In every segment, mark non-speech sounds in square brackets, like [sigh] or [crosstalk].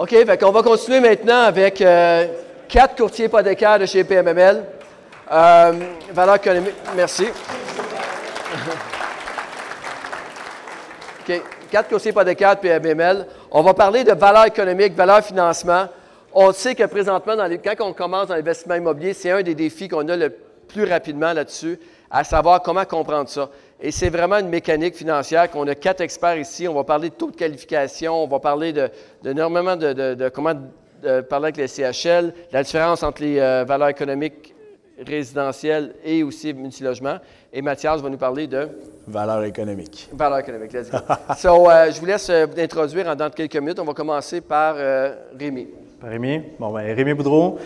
OK, on va continuer maintenant avec euh, quatre courtiers hypothécaires de chez PMML. Euh, valeur économique, merci. [laughs] OK, quatre courtiers hypothécaires de PMML. On va parler de valeur économique, valeur financement. On sait que présentement, quand on commence dans l'investissement immobilier, c'est un des défis qu'on a le plus rapidement là-dessus, à savoir comment comprendre ça. Et c'est vraiment une mécanique financière qu'on a quatre experts ici. On va parler de taux de qualification, on va parler de, énormément de, comment parler avec les CHL, la différence entre les euh, valeurs économiques résidentielles et aussi multilogement. Et Mathias va nous parler de... Valeurs économiques. Valeurs économiques, let's go. [laughs] so, euh, je vous laisse euh, vous introduire en dans quelques minutes. On va commencer par Rémi. Rémi. Bon, ben, Rémi Boudreau,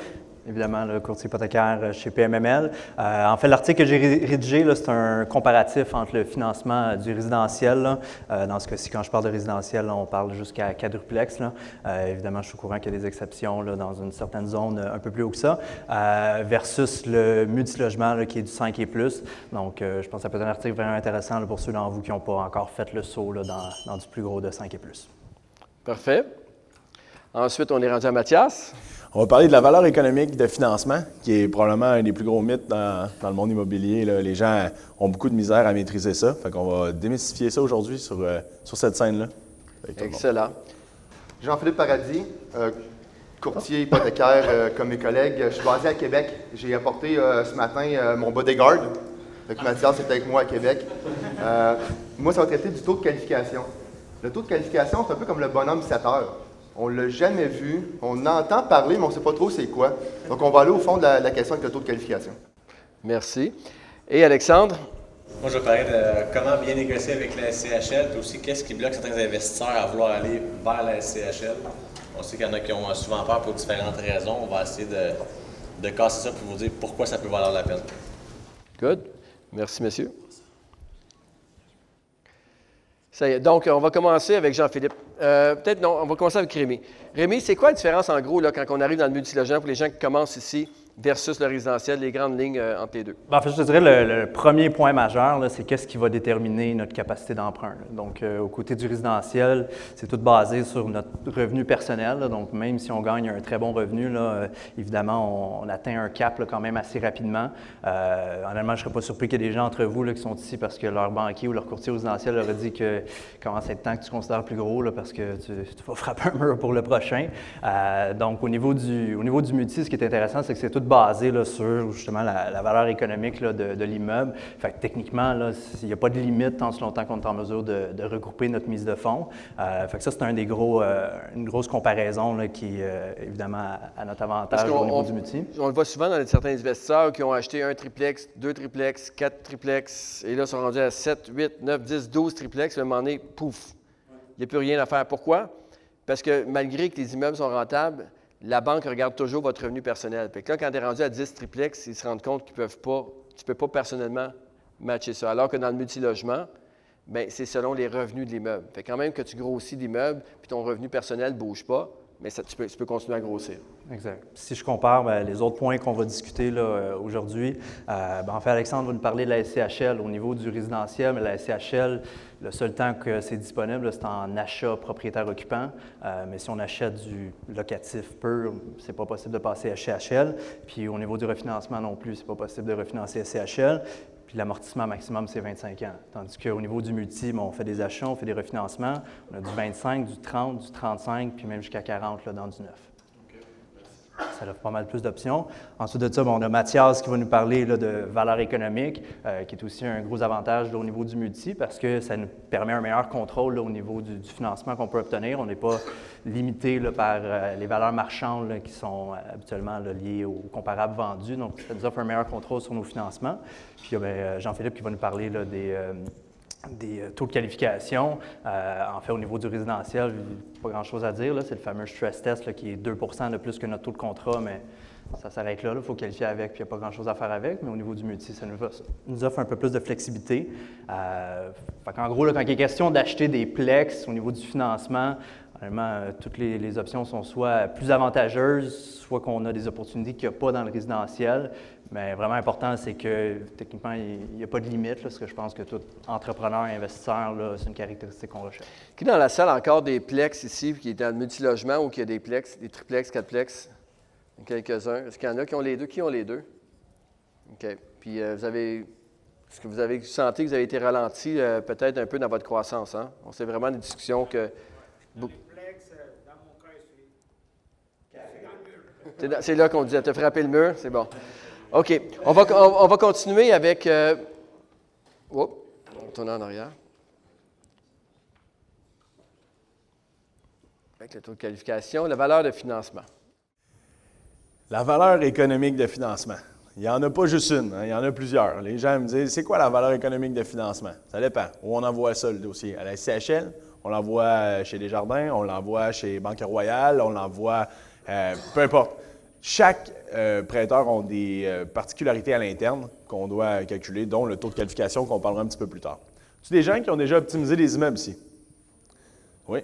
évidemment, le courtier hypothécaire euh, chez PMML. Euh, en fait, l'article que j'ai rédigé, c'est un comparatif entre le financement euh, du résidentiel. dans ce cas-ci, quand je parle de résidentiel, on parle jusqu'à quadruplex. évidemment, je suis au courant qu'il y a des exceptions dans une certaine zone un peu plus haut que ça, versus le multilogement qui est du 5 et plus. Donc, je pense que ça peut être un article vraiment intéressant pour ceux d'entre vous qui n'ont pas encore fait le saut dans, dans du plus gros de 5 et plus. Parfait. Ensuite, on est rendu à Mathias. On va parler de la valeur économique de financement, qui est probablement un des plus gros mythes dans, le monde immobilier. Les gens ont beaucoup de misère à maîtriser ça. Fait qu'on va démystifier ça aujourd'hui sur, euh, cette scène-là. Excellent. Jean-Philippe Paradis, euh, courtier hypothécaire euh, comme mes collègues. Je suis basé à Québec. J'ai apporté ce matin mon bodyguard. Fait Mathias est avec moi à Québec. moi, ça va traiter du taux de qualification. Le taux de qualification, c'est un peu comme le bonhomme 7 heures. On ne l'a jamais vu. On entend parler, mais on ne sait pas trop c'est quoi. Donc, on va aller au fond de la, question avec le taux de qualification. Merci. Et Alexandre? Moi, je vais parler de comment bien négocier avec la SCHL, puis aussi qu'est-ce qui bloque certains investisseurs à vouloir aller vers la SCHL. On sait qu'il y en a qui ont souvent peur pour différentes raisons. On va essayer de, de casser ça pour vous dire pourquoi ça peut valoir la peine. Good. Merci, monsieur. Donc, on va commencer avec Jean-Philippe. Euh, peut-être non, on va commencer avec Rémi. Rémi, c'est quoi la différence en gros là, quand on arrive dans le multilogement pour les gens qui commencent ici? Versus le résidentiel, les grandes lignes euh, entre les deux? Ben, en fait, je te dirais le, le premier point majeur, c'est qu'est-ce qui va déterminer notre capacité d'emprunt. Donc, euh, au côté du résidentiel, c'est tout basé sur notre revenu personnel. donc, même si on gagne un très bon revenu, euh, évidemment, on, atteint un cap quand même assez rapidement. honnêtement, je ne serais pas surpris qu'il y ait des gens entre vous qui sont ici parce que leur banquier ou leur courtier résidentiel leur a dit que [laughs] commence à être temps que tu considères plus gros parce que tu, vas frapper un mur pour le prochain. donc, au niveau du, au niveau du multi, ce qui est intéressant, c'est que c'est tout basé sur justement la, valeur économique de, l'immeuble. Fait techniquement, il n'y a pas de limite tant ce longtemps qu'on est en mesure de, regrouper notre mise de fonds. Euh, fait que ça, c'est un des gros, euh, une grosse comparaison qui est euh, évidemment à, notre avantage au niveau du multi. On le voit souvent dans certains investisseurs qui ont acheté un triplex, deux triplex, quatre triplex, et là, sont rendus à 7, 8, 9, 10, 12 triplex. À un moment donné, pouf, il n'y a plus rien à faire. Pourquoi? Parce que malgré que les immeubles sont rentables, la banque regarde toujours votre revenu personnel. Là, quand tu es rendu à 10 triplex, ils se rendent compte qu'ils peuvent pas, tu ne peux pas personnellement matcher ça. Alors que dans le multilogement, bien, c'est selon les revenus de l'immeuble. Quand même que tu grossis l'immeuble, puis ton revenu personnel ne bouge pas, mais ça, tu, peux, continuer à grossir. Exact. Si je compare ben, les autres points qu'on va discuter euh, aujourd'hui, euh, ben, en fait, Alexandre va nous parler de la SCHL au niveau du résidentiel, mais la SCHL, le seul temps que c'est disponible, c'est en achat propriétaire-occupant. Euh, mais si on achète du locatif pur, c'est pas possible de passer à SCHL. Puis au niveau du refinancement non plus, c'est pas possible de refinancer SCHL l'amortissement maximum, c'est 25 ans. Tandis qu'au niveau du multi, on fait des achats, on fait des refinancements. On a du 25, du 30, du 35, puis même jusqu'à 40 là, dans du neuf. Ça offre pas mal plus d'options. Ensuite de ça, on a Mathias qui va nous parler de valeur économique, euh, qui est aussi un gros avantage au niveau du multi parce que ça nous permet un meilleur contrôle au niveau du, financement qu'on peut obtenir. On n'est pas limité par euh, les valeurs marchandes qui sont euh, habituellement liées aux comparables vendus. Donc, ça nous offre un meilleur contrôle sur nos financements. Puis il y a Jean-Philippe qui va nous parler des des euh, taux de qualification. Euh, en fait, au niveau du résidentiel, pas grand-chose à dire. C'est le fameux stress test qui est 2 de plus que notre taux de contrat, mais ça s'arrête là. Il faut qualifier avec, puis il n'y a pas grand-chose à faire avec. Mais au niveau du multi, ça nous, offre un peu plus de flexibilité. Euh, en gros, quand il est question d'acheter des plex au niveau du financement, Honnêtement, toutes les, options sont soit plus avantageuses, soit qu'on a des opportunités qu'il n'y a pas dans le résidentiel. Mais vraiment important, c'est que techniquement, il n'y a pas de limite, parce que je pense que tout entrepreneur et investisseur, c'est une caractéristique qu'on recherche. Qui dans la salle encore des plex ici, qui est dans le multilogement ou qui a des plex, des triplex, quatreplex? Quelques-uns. Est-ce qu'il y en a qui ont les deux? Qui ont les deux? OK. Puis euh, vous avez. Est-ce que vous avez senti que vous avez été ralenti euh, peut-être un peu dans votre croissance? Hein? On sait vraiment des discussions que. C'est là qu'on disait, te frapper le mur, c'est bon. OK. On va, on, va continuer avec. Euh, oh, on tourne en arrière. Avec le taux de qualification, la valeur de financement. La valeur économique de financement. Il n'y en a pas juste une, hein, il y en a plusieurs. Les gens me disent c'est quoi la valeur économique de financement? Ça dépend. Où on envoie ça, le dossier À la CHL, on l'envoie chez Desjardins, on l'envoie chez Banque Royale, on l'envoie. Euh, peu importe. Chaque euh, prêteur a des euh, particularités à l'interne qu'on doit calculer, dont le taux de qualification qu'on parlera un petit peu plus tard. Tu des gens qui ont déjà optimisé les immeubles ici? Oui.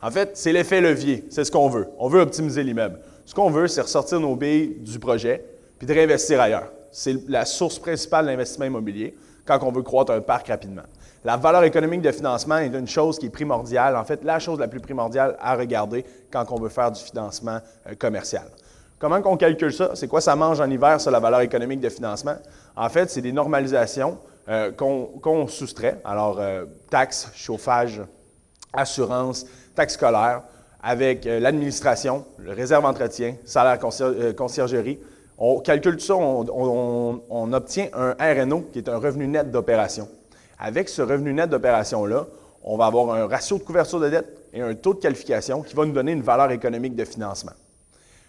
En fait, c'est l'effet levier. C'est ce qu'on veut. On veut optimiser l'immeuble. Ce qu'on veut, c'est ressortir nos billes du projet puis de réinvestir ailleurs. C'est la source principale d'investissement immobilier quand on veut croître un parc rapidement. La valeur économique de financement est une chose qui est primordiale, en fait, la chose la plus primordiale à regarder quand on veut faire du financement euh, commercial. Comment on calcule ça? C'est quoi ça mange en hiver, sur la valeur économique de financement? En fait, c'est des normalisations euh, qu'on soustrait. Alors, euh, taxes, chauffage, assurance, taxes scolaires, avec l'administration, le réserve entretien, salaire conciergerie, on calcule tout ça, on, obtient un RNO qui est un revenu net d'opération. Avec ce revenu net d'opération-là, on va avoir un ratio de couverture de dette et un taux de qualification qui va nous donner une valeur économique de financement.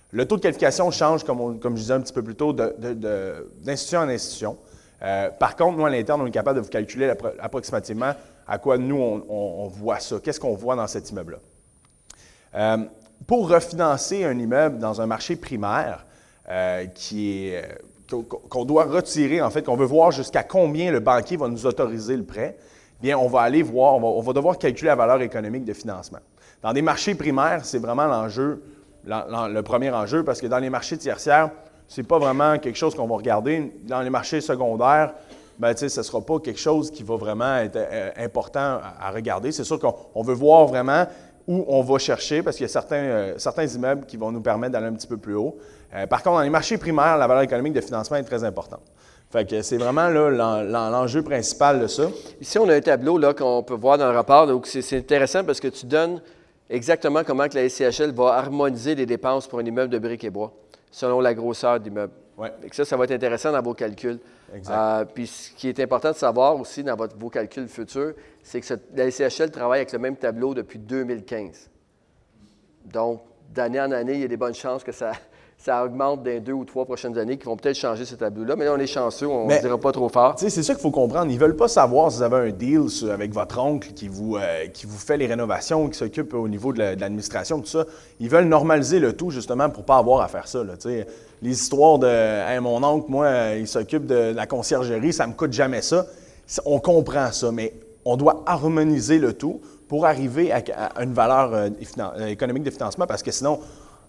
Le taux de qualification change, comme, je disais un petit peu plus tôt, d'institution en institution. Euh, par contre, nous, à l'interne, on est capable de vous calculer approximativement à quoi nous, on, voit ça. Qu'est-ce qu'on voit dans cet immeuble-là? Euh, pour refinancer un immeuble dans un marché primaire, euh, euh, qu'on doit retirer, en fait, qu'on veut voir jusqu'à combien le banquier va nous autoriser le prêt, bien, on va aller voir, on va, devoir calculer la valeur économique de financement. Dans des marchés primaires, c'est vraiment l'enjeu, le premier enjeu, parce que dans les marchés tertiaires, ce n'est pas vraiment quelque chose qu'on va regarder. Dans les marchés secondaires, ben, ce ne sera pas quelque chose qui va vraiment être euh, important à regarder. C'est sûr qu'on veut voir vraiment où on va chercher, parce qu'il y a certains, euh, certains immeubles qui vont nous permettre d'aller un petit peu plus haut. Euh, par contre, dans les marchés primaires, la valeur économique de financement est très importante. Fait que c'est vraiment l'enjeu principal de ça. Ici, on a un tableau qu'on peut voir dans le rapport. Donc, c'est intéressant parce que tu donnes exactement comment que la SCHL va harmoniser les dépenses pour un immeuble de briques et bois, selon la grosseur. Ouais. Ça, ça va être intéressant dans vos calculs. Euh, puis ce qui est important de savoir aussi dans vos calculs futurs, c'est que la SCHL travaille avec le même tableau depuis 2015. Donc, d'année en année, il y a des bonnes chances que ça, ça augmente dans les deux ou trois prochaines années, qui vont peut-être changer ce tableau-là. Mais là, on est chanceux, on ne dira pas trop fort. C'est ça qu'il faut comprendre. Ils ne veulent pas savoir si vous avez un deal avec votre oncle qui vous, euh, qui vous fait les rénovations, qui s'occupe au niveau de l'administration, tout ça. Ils veulent normaliser le tout, justement, pour ne pas avoir à faire ça. les histoires de mon oncle, moi, il s'occupe de la conciergerie, ça ne me coûte jamais ça. On comprend ça, mais on doit harmoniser le tout pour arriver à, une valeur euh, euh, économique de financement, parce que sinon,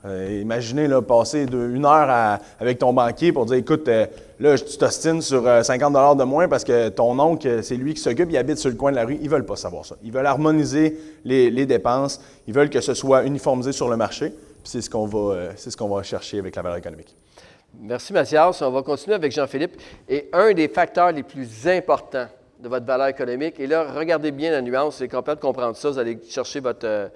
euh, imaginez passer une heure avec ton banquier pour dire écoute, là, tu t'ostines sur 50 de moins parce que ton oncle, c'est lui qui s'occupe, il habite sur le coin de la rue. Ils ne veulent pas savoir ça. Ils veulent harmoniser les, dépenses. Ils veulent que ce soit uniformisé sur le marché. C'est ce qu'on va, ce qu'on va chercher avec la valeur économique. Merci Mathias. On va continuer avec Jean-Philippe. Et un des facteurs les plus importants de votre valeur économique. Et là, regardez bien la nuance, c'est complètement de comprendre ça. Vous allez chercher votre,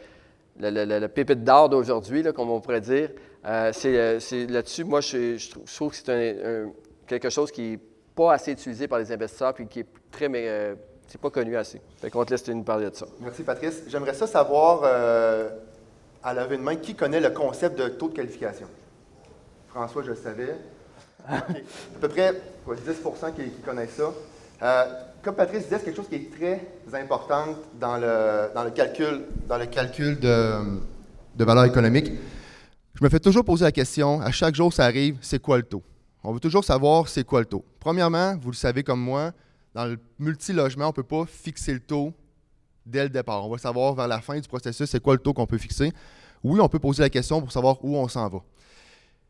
euh, le, pépite d'or d'aujourd'hui, comme on pourrait dire. Euh, euh, c'est là-dessus, moi, je, trouve que c'est quelque chose qui n'est pas assez utilisé par les investisseurs puis qui est très, mais c'est pas connu assez. Fait qu'on te laisse nous parler de ça. Merci, Patrice. J'aimerais ça savoir, à la de main, qui connaît le concept de taux de qualification? François, je le savais. [laughs] À peu près 10 qui, qui connaissent ça comme Patrice disait, c'est quelque chose qui est très important dans le, dans le calcul, dans le calcul de, de valeur économique. Je me fais toujours poser la question, à chaque jour ça arrive, c'est quoi le taux? On veut toujours savoir c'est quoi le taux? Premièrement, vous le savez comme moi, dans le multilogement, on ne peut pas fixer le taux dès le départ. On va savoir vers la fin du processus c'est quoi le taux qu'on peut fixer. Oui, on peut poser la question pour savoir où on s'en va.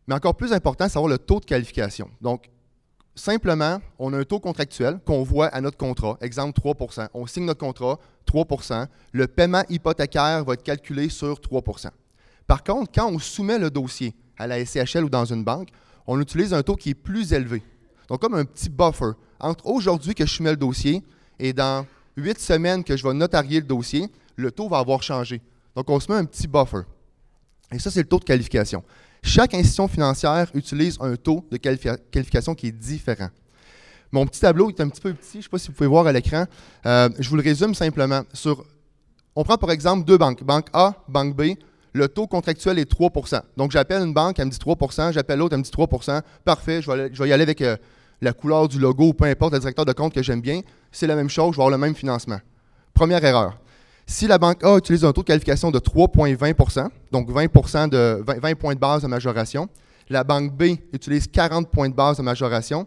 Mais encore plus important, savoir le taux de qualification. Donc, simplement, on a un taux contractuel qu'on voit à notre contrat. Exemple 3% On signe notre contrat, 3% Le paiement hypothécaire va être calculé sur 3% Par contre, quand on soumet le dossier à la SCHL ou dans une banque, on utilise un taux qui est plus élevé. Donc, comme un petit buffer entre aujourd'hui que je soumets le dossier et dans huit semaines que je vais notarier le dossier, le taux va avoir changé. Donc, on se met un petit buffer. Et ça, c'est le taux de qualification. Chaque institution financière utilise un taux de qualification qui est différent. Mon petit tableau est un petit peu petit, je ne sais pas si vous pouvez voir à l'écran. Euh, je vous le résume simplement. On prend par exemple deux banques, banque A, banque B. Le taux contractuel est 3% Donc j'appelle une banque, elle me dit 3% j'appelle l'autre, elle me dit 3% Parfait, je vais, y aller avec euh, la couleur du logo peu importe le directeur de compte que j'aime bien. C'est la même chose, je vais avoir le même financement. Première erreur. Si la banque A utilise un taux de qualification de 3,20% donc 20%, de, 20, points de base de majoration, la banque B utilise 40 points de base de majoration,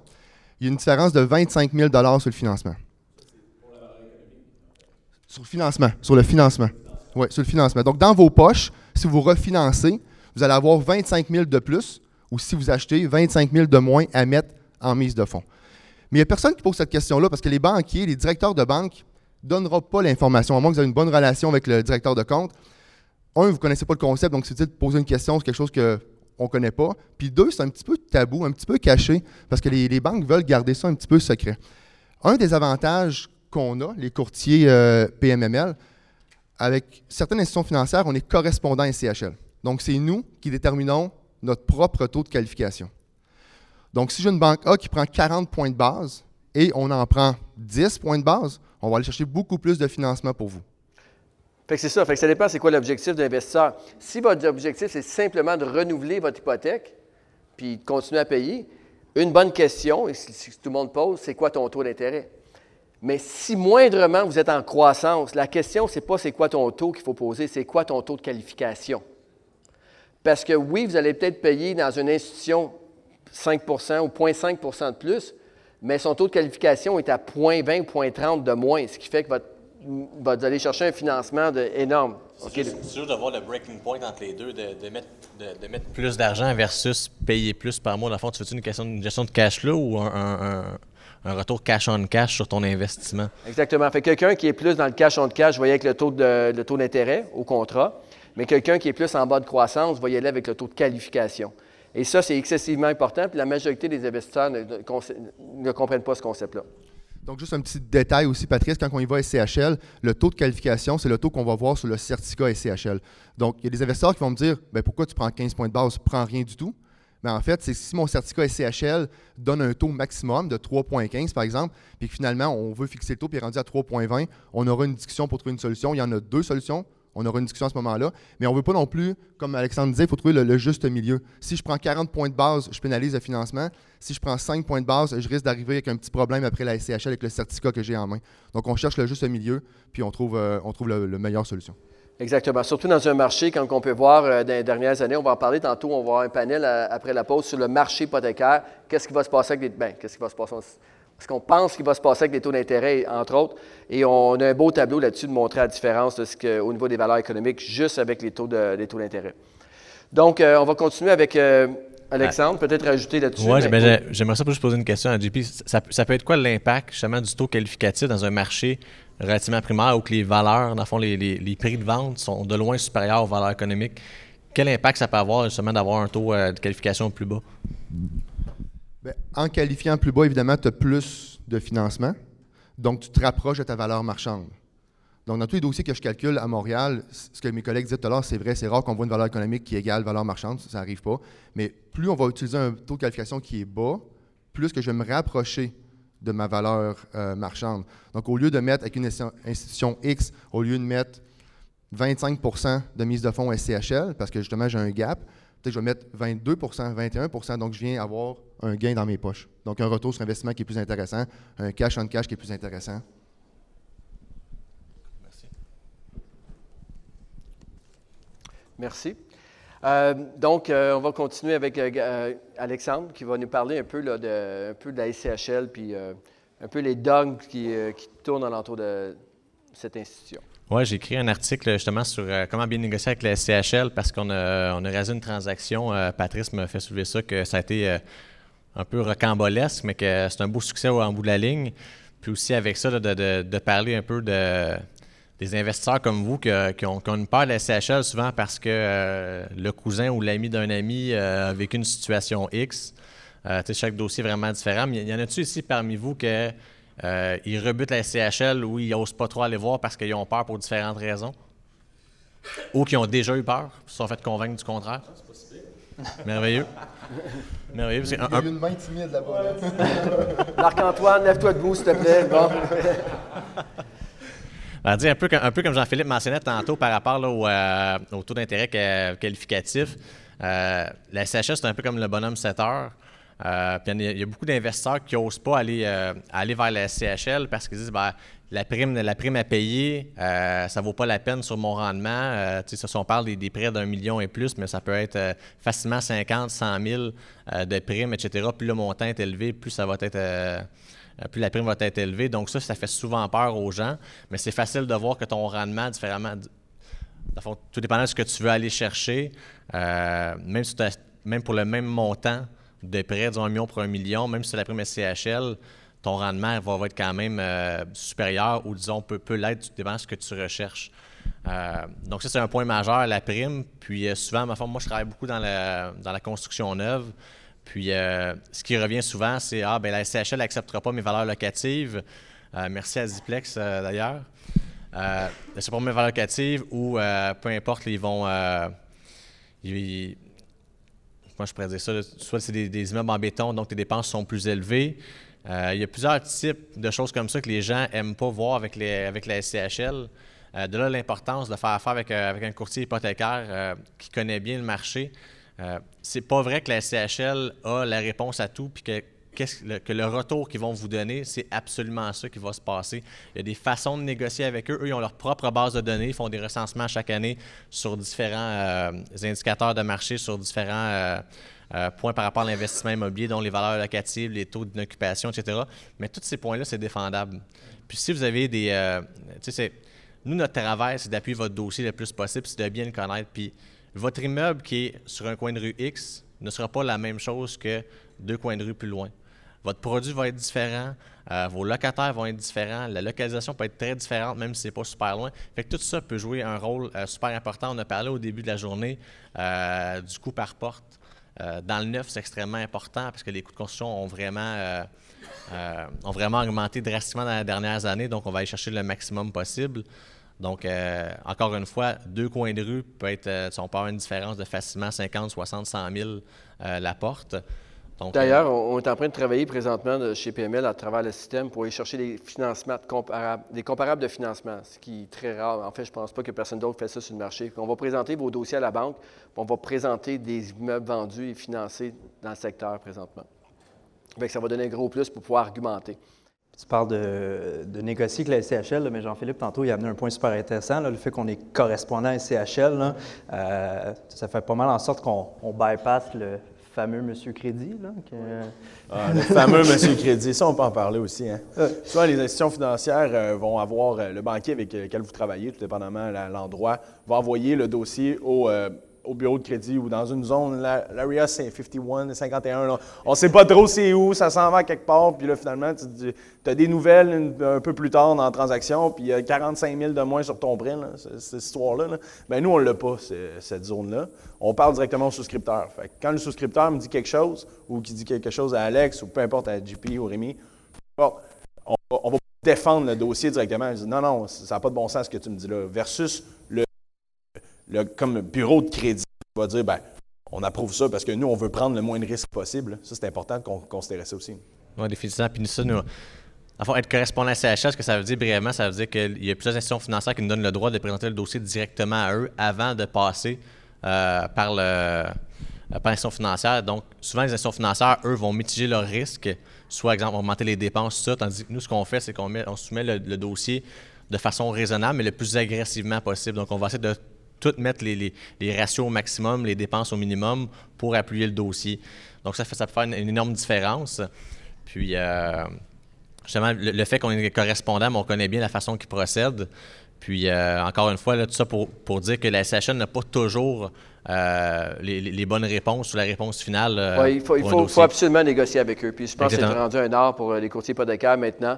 il y a une différence de 25 000 sur le financement. Sur le financement, sur le financement. Oui, sur le financement. Donc, dans vos poches, si vous refinancez, vous allez avoir 25 000 de plus, ou si vous achetez, 25 000 de moins à mettre en mise de fonds. Mais il n'y a personne qui pose cette question-là parce que les banquiers, les directeurs de banque, donnera pas l'information, à moins que vous ayez une bonne relation avec le directeur de compte. Un, vous ne connaissez pas le concept, donc c'est utile de poser une question sur quelque chose qu'on ne connaît pas. Puis deux, c'est un petit peu tabou, un petit peu caché, parce que les, banques veulent garder ça un petit peu secret. Un des avantages qu'on a, les courtiers euh, PMML, avec certaines institutions financières, on est correspondant à CHL. Donc, c'est nous qui déterminons notre propre taux de qualification. Donc, si j'ai une banque A qui prend 40 points de base et on en prend 10 points de base, on va aller chercher beaucoup plus de financement pour vous. Fait que c'est ça. Ça dépend c'est quoi l'objectif de l'investisseur. Si votre objectif, c'est simplement de renouveler votre hypothèque puis de continuer à payer, une bonne question, et si, tout le monde pose, c'est quoi ton taux d'intérêt? Mais si moindrement vous êtes en croissance, la question, c'est pas c'est quoi ton taux qu'il faut poser, c'est quoi ton taux de qualification. Parce que oui, vous allez peut-être payer dans une institution 5% ou 0,5% de plus, mais son taux de qualification est à 0,20 ou 0,30 de moins, ce qui fait que votre, vous allez chercher un financement de, énorme. C'est juste, de voir le breaking point entre les deux, de, mettre, de, mettre, plus d'argent versus payer plus par mois. Dans le fond, tu fais une, question, une gestion de cash flow ou un, retour cash on cash sur ton investissement? Exactement. Fait quelqu'un qui est plus dans le cash on cash, voyez avec le taux, de, le taux d'intérêt au contrat. Mais quelqu'un qui est plus en bas de croissance, voyez aller avec le taux de qualification. Et ça, c'est excessivement important, puis la majorité des investisseurs ne, comprennent pas ce concept-là. Donc, juste un petit détail aussi, Patrice, quand on y va à SCHL, le taux de qualification, c'est le taux qu'on va voir sur le certificat SCHL. Donc, il y a des investisseurs qui vont me dire ben, pourquoi tu prends 15 points de base, prends rien du tout. Mais en fait, c'est si mon certificat SCHL donne un taux maximum de 3,15 par exemple, puis que finalement, on veut fixer le taux puis rendu à 3,20, on aura une discussion pour trouver une solution. Il y en a deux solutions. On aura une discussion à ce moment-là. Mais on ne veut pas non plus, comme Alexandre disait, il faut trouver le, juste milieu. Si je prends 40 points de base, je pénalise le financement. Si je prends 5 points de base, je risque d'arriver avec un petit problème après la SCHL avec le certificat que j'ai en main. Donc, on cherche le juste milieu, puis on trouve, euh, la meilleure solution. Exactement. Surtout dans un marché, quand on peut voir euh, dans les dernières années, on va en parler tantôt, on va avoir un panel euh, après la pause sur le marché hypothécaire. Qu'est-ce qui va se passer avec les. Ben, qu'est-ce qui va se passer? Ce qu'on pense qu'il va se passer avec les taux d'intérêt, entre autres. Et on a un beau tableau là-dessus de montrer la différence de ce que, au niveau des valeurs économiques, juste avec les taux, d'intérêt. Donc, euh, on va continuer avec euh, Alexandre, peut-être rajouter là-dessus. Oui, j'aimerais ça juste poser une question à JP. Ça, peut être quoi l'impact justement du taux qualificatif dans un marché relativement primaire où les valeurs, dans le fond, les, les, prix de vente sont de loin supérieurs aux valeurs économiques? Quel impact ça peut avoir justement d'avoir un taux euh, de qualification plus bas? Ben, en qualifiant plus bas, évidemment, tu as plus de financement. Donc, tu te rapproches de ta valeur marchande. Donc, dans tous les dossiers que je calcule à Montréal, ce que mes collègues disaient tout à l'heure, c'est vrai, c'est rare qu'on voit une valeur économique qui égale valeur marchande, ça n'arrive pas. Mais plus on va utiliser un taux de qualification qui est bas, plus que je vais me rapprocher de ma valeur euh, marchande. Donc, au lieu de mettre avec une institution X, au lieu de mettre 25% de mise de fonds SCHL, parce que justement j'ai un gap, peut-être que je vais mettre 22% 21% donc je viens avoir un gain dans mes poches. Donc un retour sur investissement qui est plus intéressant, un cash on cash qui est plus intéressant. Merci. Merci. Euh, donc, euh, on va continuer avec euh, Alexandre qui va nous parler un peu, de, un peu de la SCHL puis un peu les dogmes qui, qui tournent alentour de cette institution. Oui, j'ai écrit un article justement sur euh, comment bien négocier avec la SCHL parce qu'on a, on a réalisé une transaction. Euh, Patrice me fait soulever ça, que ça a été euh, un peu rocambolesque, mais que c'est un beau succès en bout de la ligne. Puis aussi avec ça, de, parler un peu de, des investisseurs comme vous qui, ont, une peur de la SCHL souvent parce que le cousin ou l'ami d'un ami a vécu une situation X. chaque dossier est vraiment différent. Mais y en a-tu ici parmi vous que euh, ils rebutent la CHL ou ils n'osent pas trop aller voir parce qu'ils ont peur pour différentes raisons. Ou qui ont déjà eu peur, se sont fait convaincre du contraire. [laughs] Merveilleux. Merveilleux. Il y a une main timide là-bas. [laughs] Marc-Antoine, lève-toi debout, s'il te plaît. Bon. [laughs] un, peu, un peu comme Jean-Philippe mentionnait tantôt par rapport au, euh, au, taux d'intérêt qualificatif, euh, la CHL, c'est un peu comme le bonhomme 7 heures. Euh, il y, a beaucoup d'investisseurs qui n'osent pas aller, euh, aller vers la CHL parce qu'ils disent ben, la, prime, la prime à payer, euh, ça ne vaut pas la peine sur mon rendement. si on parle des, prêts d'un million et plus, mais ça peut être facilement 50, 100 000 de primes, etc. Plus le montant est élevé, plus ça la prime va être élevée. Donc ça, ça fait souvent peur aux gens, mais c'est facile de voir que ton rendement, différemment, tout dépendant de ce que tu veux aller chercher, même pour le même montant, de près, disons un million pour un million, même si c'est la prime SCHL, ton rendement va, être quand même euh, supérieur ou disons peut, peut l'être, tout dépend de ce que tu recherches. Euh, donc ça, c'est un point majeur, la prime. Puis euh, souvent, ma moi, je travaille beaucoup dans la, dans la construction neuve. Puis ce qui revient souvent, c'est Ah, ben la SCHL n'acceptera pas mes valeurs locatives. merci à Ziplex d'ailleurs. c'est pas mes valeurs locatives ou peu importe, ils vont je pourrais dire ça, soit c'est des, immeubles en béton, donc tes dépenses sont plus élevées. Euh, il y a plusieurs types de choses comme ça que les gens n'aiment pas voir avec, les, avec la SCHL. Euh, de là, l'importance de faire affaire avec, euh, avec un courtier hypothécaire qui connaît bien le marché. c'est pas vrai que la SCHL a la réponse à tout, puis que que le retour qu'ils vont vous donner, c'est absolument ça qui va se passer. Il y a des façons de négocier avec eux. Eux, ils ont leur propre base de données, ils font des recensements chaque année sur différents euh, indicateurs de marché, sur différents euh, euh, points par rapport à l'investissement immobilier, dont les valeurs locatives, les taux d'occupation, etc. Mais tous ces points-là, c'est défendable. Puis si vous avez des... tu sais, nous, notre travail, c'est d'appuyer votre dossier le plus possible, c'est de bien le connaître. Puis votre immeuble qui est sur un coin de rue X ne sera pas la même chose que deux coins de rue plus loin. Votre produit va être différent, euh, vos locataires vont être différents, la localisation peut être très différente, même si ce n'est pas super loin. Fait que tout ça peut jouer un rôle euh, super important. On a parlé au début de la journée euh, du coût par porte. dans le neuf, c'est extrêmement important parce que les coûts de construction ont vraiment, ont vraiment augmenté drastiquement dans les dernières années, donc on va aller chercher le maximum possible. Donc, encore une fois, deux coins de rue peut être, peut avoir une différence de facilement 50, 60, 100 000 la porte. D'ailleurs, on, est en train de travailler présentement chez PML à travers le système pour aller chercher des financements comparables, des comparables de financement, ce qui est très rare. En fait, je ne pense pas que personne d'autre fait ça sur le marché. On va présenter vos dossiers à la banque, on va présenter des immeubles vendus et financés dans le secteur présentement. ça va donner un gros plus pour pouvoir argumenter. Tu parles de, négocier avec la SCHL, mais Jean-Philippe, tantôt, il a amené un point super intéressant, le fait qu'on est correspondant à SCHL. Euh, ça fait pas mal en sorte qu'on bypass le fameux Monsieur Crédit. Là, [laughs] ah, le fameux Monsieur Crédit, ça, on peut en parler aussi. Hein. Souvent, les institutions financières euh, vont avoir euh, le banquier avec lequel vous travaillez, tout dépendamment de l'endroit, va envoyer le dossier au, euh, au bureau de crédit ou dans une zone, l'area c'est 51, 51. On ne sait pas trop c'est où, ça s'en va quelque part, puis là finalement tu as des nouvelles un peu plus tard dans la transaction, puis il y a 45 000 de moins sur ton prêt, cette histoire-là. Ben, nous, on ne l'a pas, cette zone-là. On parle directement au souscripteur. quand le souscripteur me dit quelque chose, ou qui dit quelque chose à Alex, ou peu importe à JP ou Rémi, on, on va défendre le dossier directement. non, non, ça n'a pas de bon sens ce que tu me dis là. Versus le le, comme bureau de crédit va dire, ben, on approuve ça parce que nous, on veut prendre le moins de risques possible. Ça, c'est important de considérer ça aussi. Oui, définitivement. Puis ça, nous, enfin, être correspondant à CHA, ce que ça veut dire brièvement, ça veut dire qu'il y a plusieurs institutions financières qui nous donnent le droit de présenter le dossier directement à eux avant de passer euh, par le par l'institution financière. Donc, souvent, les institutions financières, eux, vont mitiger leurs risques, soit, exemple, augmenter les dépenses, tout ça, tandis que nous, ce qu'on fait, c'est qu'on on soumet le, le, dossier de façon raisonnable, mais le plus agressivement possible. Donc, on va essayer de tout mettre les, ratios au maximum, les dépenses au minimum pour appuyer le dossier. Donc, ça, fait, ça peut faire une, énorme différence. Puis, euh, justement, le, fait qu'on est correspondant, on connaît bien la façon qu'il procède. Puis, euh, encore une fois, là, tout ça pour, pour dire que la SHL n'a pas toujours euh, les, les bonnes réponses ou la réponse finale. euh, Ouais, il faut, il absolument négocier avec eux. Puis je pense que c'est rendu un art pour les courtiers hypothécaires maintenant,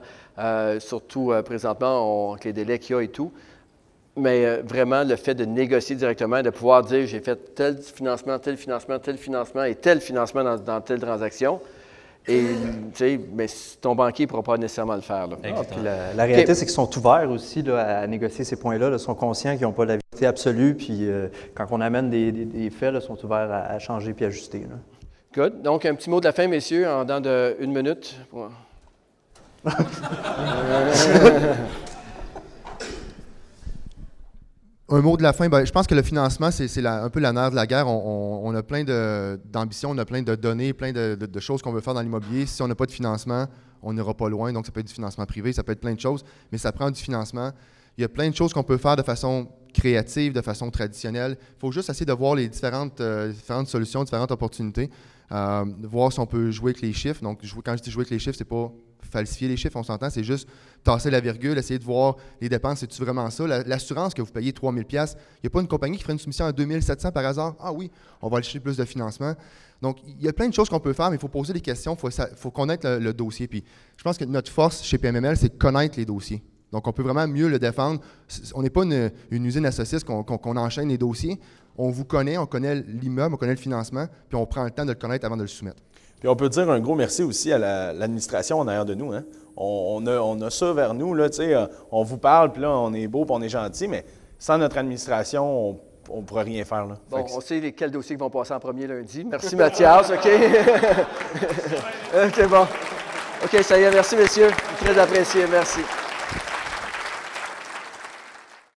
surtout présentement, on- avec les délais qu'il y a et tout. Mais euh, vraiment, le fait de négocier directement, de pouvoir dire j'ai fait tel financement, tel financement, tel financement et tel financement dans, dans telle transaction. Et, tu sais, mais ton banquier ne pourra pas nécessairement le faire. là. Ah, puis la, la réalité, c'est qu'ils sont ouverts aussi là, à négocier ces points-là. là. Ils sont conscients qu'ils n'ont pas la vérité absolue. Puis euh, quand on amène des, des- des faits, ils sont ouverts à, à changer puis ajuster. là. Good. Donc, un petit mot de la fin, messieurs, en dans de une minute. [laughs] pour- Un mot de la fin, ben, je pense que le financement, c'est un peu la nerf de la guerre. On, a plein d'ambitions, on a plein de données, plein de, choses qu'on veut faire dans l'immobilier. Si on n'a pas de financement, on n'ira pas loin. Donc, ça peut être du financement privé, ça peut être plein de choses, mais ça prend du financement. Il y a plein de choses qu'on peut faire de façon créative, de façon traditionnelle. Il faut juste essayer de voir les différentes, euh, solutions, différentes opportunités, euh, voir si on peut jouer avec les chiffres. Donc, quand je dis jouer avec les chiffres, c'est pas falsifier les chiffres, on s'entend, c'est juste tasser la virgule, essayer de voir les dépenses, c'est-tu vraiment ça? La- L'assurance que vous payez 3000 pièces, il n'y a pas une compagnie qui ferait une soumission à 2700 par hasard? Ah oui, on va aller chercher plus de financement. Donc, il y a plein de choses qu'on peut faire, mais il faut poser des questions, il faut, connaître le, dossier. Puis, je pense que notre force chez PMML, c'est connaître les dossiers. Donc, on peut vraiment mieux le défendre. On n'est pas une, usine à saucisses qu'on enchaîne les dossiers. On vous connaît, on connaît l'immeuble, on connaît le financement, puis on prend le temps de le connaître avant de le soumettre. Puis on peut dire un gros merci aussi à la- l'administration en arrière de nous. hein. On, on a, on a ça vers nous, là, tu sais, euh, on vous parle, puis là, on est beau, puis on est gentil, mais sans notre administration, on ne pourrait rien faire. Là. Bon, on sait lesquels dossiers vont passer en premier lundi. Merci Mathias, OK? [laughs] OK, bon. OK, ça y est, merci messieurs. Très apprécié, merci.